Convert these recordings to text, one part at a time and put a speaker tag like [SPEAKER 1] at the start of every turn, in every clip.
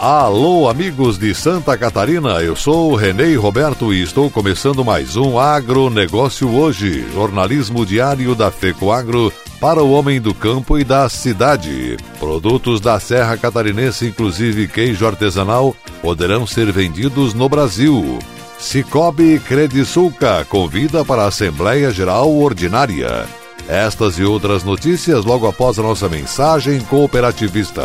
[SPEAKER 1] Alô, amigos de Santa Catarina, eu sou o Renê Roberto e estou começando mais um Agronegócio Hoje, jornalismo diário da FECOAGro para o homem do campo e da cidade. Produtos da Serra Catarinense, inclusive queijo artesanal, poderão ser vendidos no Brasil. Cicobi Credisulca convida para a Assembleia Geral Ordinária. Estas e outras notícias logo após a nossa mensagem cooperativista.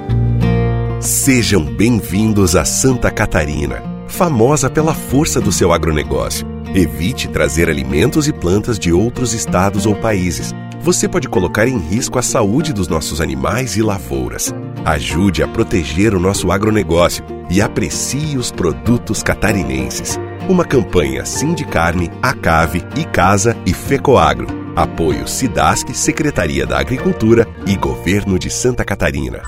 [SPEAKER 2] Sejam bem-vindos a Santa Catarina, famosa pela força do seu agronegócio. Evite trazer alimentos e plantas de outros estados ou países. Você pode colocar em risco a saúde dos nossos animais e lavouras. Ajude a proteger o nosso agronegócio e aprecie os produtos catarinenses. Uma campanha Sindicarne, Acave, Icasa e Fecoagro. Apoio Sidasc, Secretaria da Agricultura e Governo de Santa Catarina.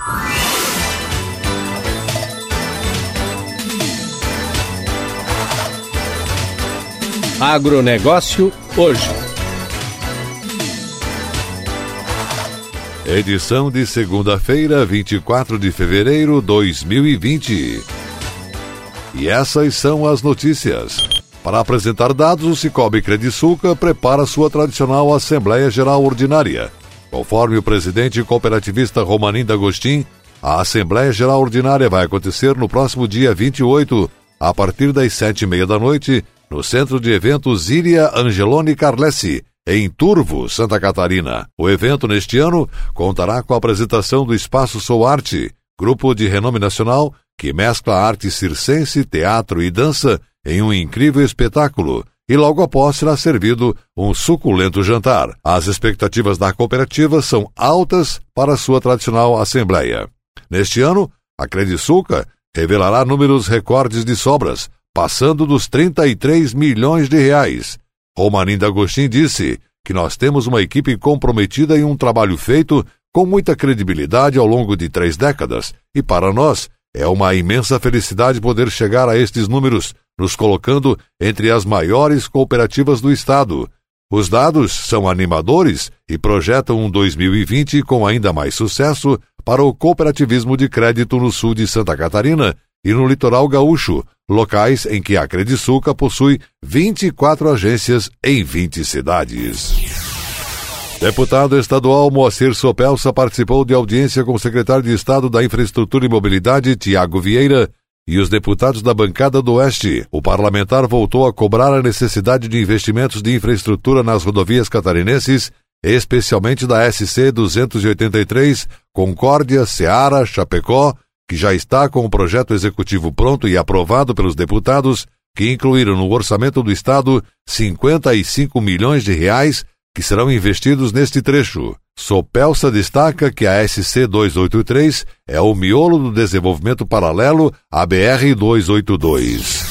[SPEAKER 3] Agronegócio hoje.
[SPEAKER 1] Edição de segunda-feira, 24 de fevereiro de 2020. E essas são as notícias. Para apresentar dados, o Cicobi Credisulca prepara sua tradicional Assembleia Geral Ordinária. Conforme o presidente cooperativista Romanim D'Agostin, a Assembleia Geral Ordinária vai acontecer no próximo dia 28, a partir das sete e meia da noite, no Centro de Eventos Iria Angeloni Carlessi, em Turvo, Santa Catarina. O evento neste ano contará com a apresentação do Espaço Sou Arte, grupo de renome nacional que mescla arte circense, teatro e dança em um incrível espetáculo. E logo após será servido um suculento jantar. As expectativas da cooperativa são altas para sua tradicional assembleia. Neste ano, a Credisulca revelará números recordes de sobras, passando dos 33 milhões de reais. Romanim D'Agostin disse que nós temos uma equipe comprometida e um trabalho feito com muita credibilidade ao longo de três décadas, e para nós é uma imensa felicidade poder chegar a estes números, nos colocando entre as maiores cooperativas do Estado. Os dados são animadores e projetam um 2020 com ainda mais sucesso para o cooperativismo de crédito no sul de Santa Catarina e no litoral gaúcho, locais em que a Credisulca possui 24 agências em 20 cidades. Deputado estadual Moacir Sopelsa participou de audiência com o secretário de Estado da Infraestrutura e Mobilidade, Tiago Vieira, e os deputados da bancada do Oeste. O parlamentar voltou a cobrar a necessidade de investimentos de infraestrutura nas rodovias catarinenses, especialmente da SC 283, Concórdia, Ceará, Chapecó, que já está com o projeto executivo pronto e aprovado pelos deputados, que incluíram no orçamento do Estado 55 milhões de reais que serão investidos neste trecho. Sopelsa destaca que a SC 283 é o miolo do desenvolvimento paralelo à BR 282.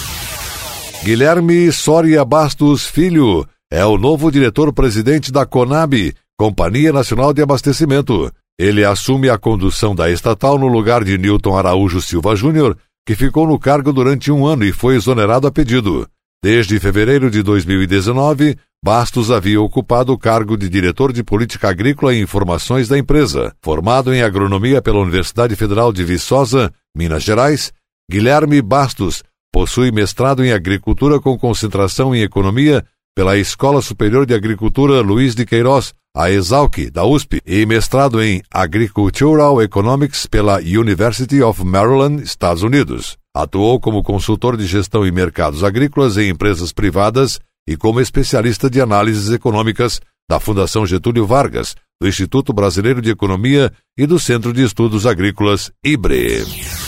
[SPEAKER 1] Guilherme Soria Bastos Filho é o novo diretor-presidente da Conab, Companhia Nacional de Abastecimento. Ele assume a condução da estatal no lugar de Newton Araújo Silva Júnior, que ficou no cargo durante um ano e foi exonerado a pedido. Desde fevereiro de 2019, Bastos havia ocupado o cargo de diretor de política agrícola e informações da empresa. Formado em agronomia pela Universidade Federal de Viçosa, Minas Gerais, Guilherme Bastos possui mestrado em agricultura com concentração em economia pela Escola Superior de Agricultura Luiz de Queiroz, a Exalc, da USP, e mestrado em Agricultural Economics pela University of Maryland, Estados Unidos. Atuou como consultor de gestão em mercados agrícolas em empresas privadas e como especialista de análises econômicas da Fundação Getúlio Vargas, do Instituto Brasileiro de Economia e do Centro de Estudos Agrícolas IBRE.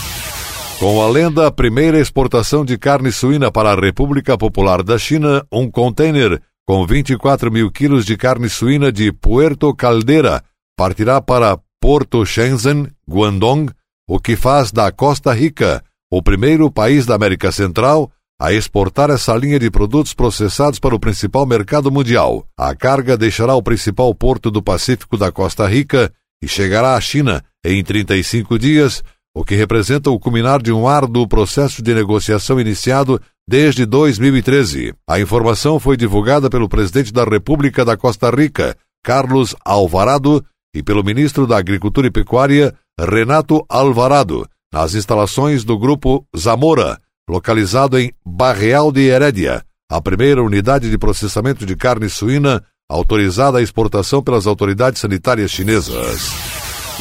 [SPEAKER 1] Com a lenda primeira exportação de carne suína para a República Popular da China, um container com 24 mil quilos de carne suína de Puerto Caldeira partirá para Porto Shenzhen, Guangdong, o que faz da Costa Rica o primeiro país da América Central a exportar essa linha de produtos processados para o principal mercado mundial. A carga deixará o principal porto do Pacífico da Costa Rica e chegará à China em 35 dias, o que representa o culminar de um árduo processo de negociação iniciado desde 2013. A informação foi divulgada pelo presidente da República da Costa Rica, Carlos Alvarado, e pelo ministro da Agricultura e Pecuária, Renato Alvarado, nas instalações do Grupo Zamora, localizado em Barreal de Herédia, a primeira unidade de processamento de carne suína autorizada à exportação pelas autoridades sanitárias chinesas.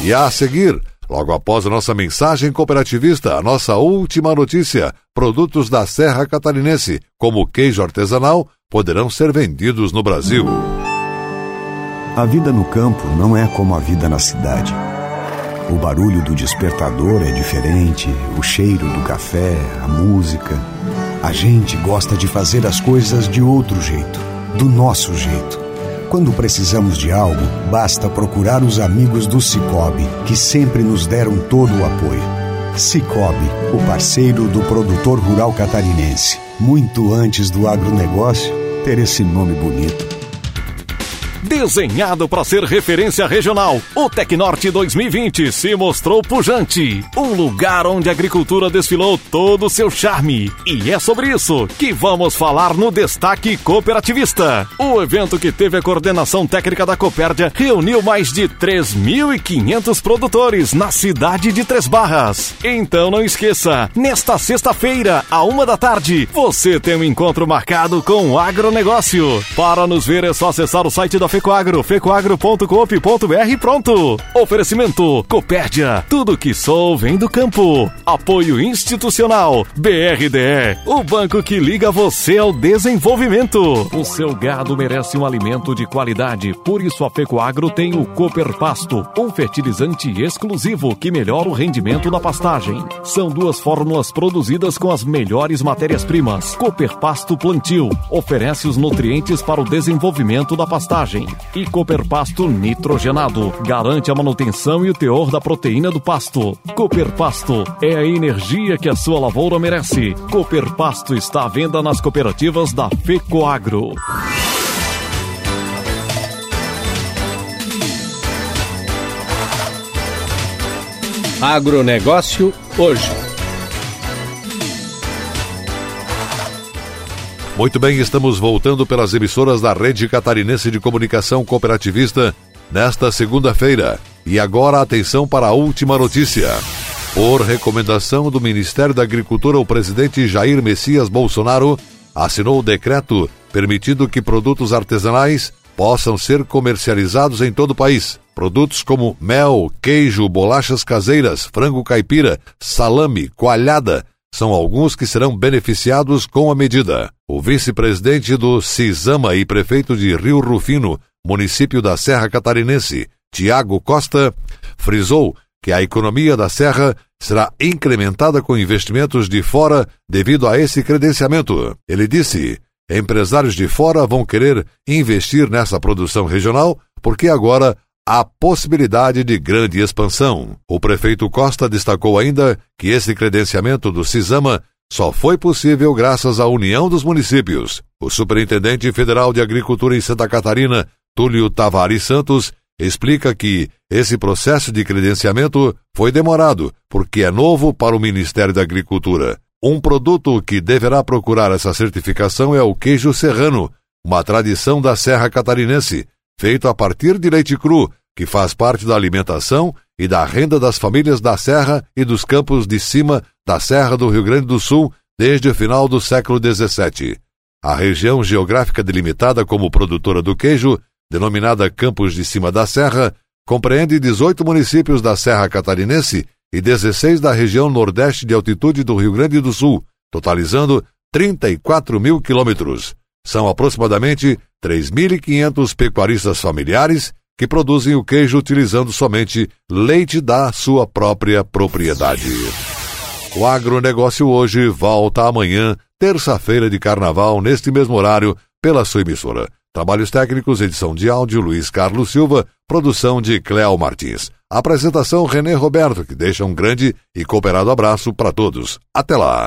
[SPEAKER 1] E a seguir, logo após a nossa mensagem cooperativista, a nossa última notícia: produtos da Serra Catarinense, como queijo artesanal, poderão ser vendidos no Brasil.
[SPEAKER 3] A vida no campo não é como a vida na cidade. O barulho do despertador é diferente, o cheiro do café, a música. A gente gosta de fazer as coisas de outro jeito, do nosso jeito. Quando precisamos de algo, basta procurar os amigos do Cicobi, que sempre nos deram todo o apoio. Cicobi, o parceiro do produtor rural catarinense. Muito antes do agronegócio ter esse nome bonito.
[SPEAKER 4] Desenhado para ser referência regional, o Tecnorte 2020 se mostrou pujante. Um lugar onde a agricultura desfilou todo o seu charme. E é sobre isso que vamos falar no Destaque Cooperativista. O evento que teve a coordenação técnica da Copérdia reuniu mais de 3.500 produtores na cidade de Três Barras. Então não esqueça, nesta sexta-feira, à uma da tarde, você tem um encontro marcado com o agronegócio. Para nos ver é só acessar o site da Fecoagro, fecoagro.coop.br pronto. Oferecimento Copérdia, tudo que sou vem do campo. Apoio institucional BRDE, o banco que liga você ao desenvolvimento. O seu gado merece um alimento de qualidade, por isso a Fecoagro tem o Cooper Pasto, um fertilizante exclusivo que melhora o rendimento da pastagem. São duas fórmulas produzidas com as melhores matérias-primas. Cooper Pasto Plantio oferece os nutrientes para o desenvolvimento da pastagem e Cooper Pasto nitrogenado. Garante a manutenção e o teor da proteína do pasto. Cooper Pasto é a energia que a sua lavoura merece. Cooper Pasto está à venda nas cooperativas da FECOAGRO.
[SPEAKER 5] Agronegócio hoje.
[SPEAKER 1] Muito bem, estamos voltando pelas emissoras da Rede Catarinense de Comunicação Cooperativista nesta segunda-feira. E agora atenção para a última notícia. Por recomendação do Ministério da Agricultura, o presidente Jair Messias Bolsonaro assinou o decreto permitindo que produtos artesanais possam ser comercializados em todo o país. Produtos como mel, queijo, bolachas caseiras, frango caipira, salame, coalhada, são alguns que serão beneficiados com a medida. O vice-presidente do CISAMA e prefeito de Rio Rufino, município da Serra Catarinense, Tiago Costa, frisou que a economia da Serra será incrementada com investimentos de fora devido a esse credenciamento. Ele disse: empresários de fora vão querer investir nessa produção regional porque agora a possibilidade de grande expansão. O prefeito Costa destacou ainda que esse credenciamento do CISAMA só foi possível graças à união dos municípios. O superintendente federal de Agricultura em Santa Catarina, Túlio Tavares Santos, explica que esse processo de credenciamento foi demorado porque é novo para o Ministério da Agricultura. Um produto que deverá procurar essa certificação é o queijo serrano, uma tradição da Serra Catarinense, feito a partir de leite cru, que faz parte da alimentação e da renda das famílias da Serra e dos campos de cima da Serra do Rio Grande do Sul desde o final do século XVII. A região geográfica delimitada como produtora do queijo, denominada Campos de Cima da Serra, compreende 18 municípios da Serra Catarinense e 16 da região nordeste de altitude do Rio Grande do Sul, totalizando 34 mil quilômetros. São aproximadamente 3.500 pecuaristas familiares que produzem o queijo utilizando somente leite da sua própria propriedade. O agronegócio hoje volta amanhã, terça-feira de carnaval, neste mesmo horário, pela sua emissora. Trabalhos técnicos, edição de áudio Luiz Carlos Silva, produção de Cléo Martins. Apresentação Renê Roberto, que deixa um grande e cooperado abraço para todos. Até lá!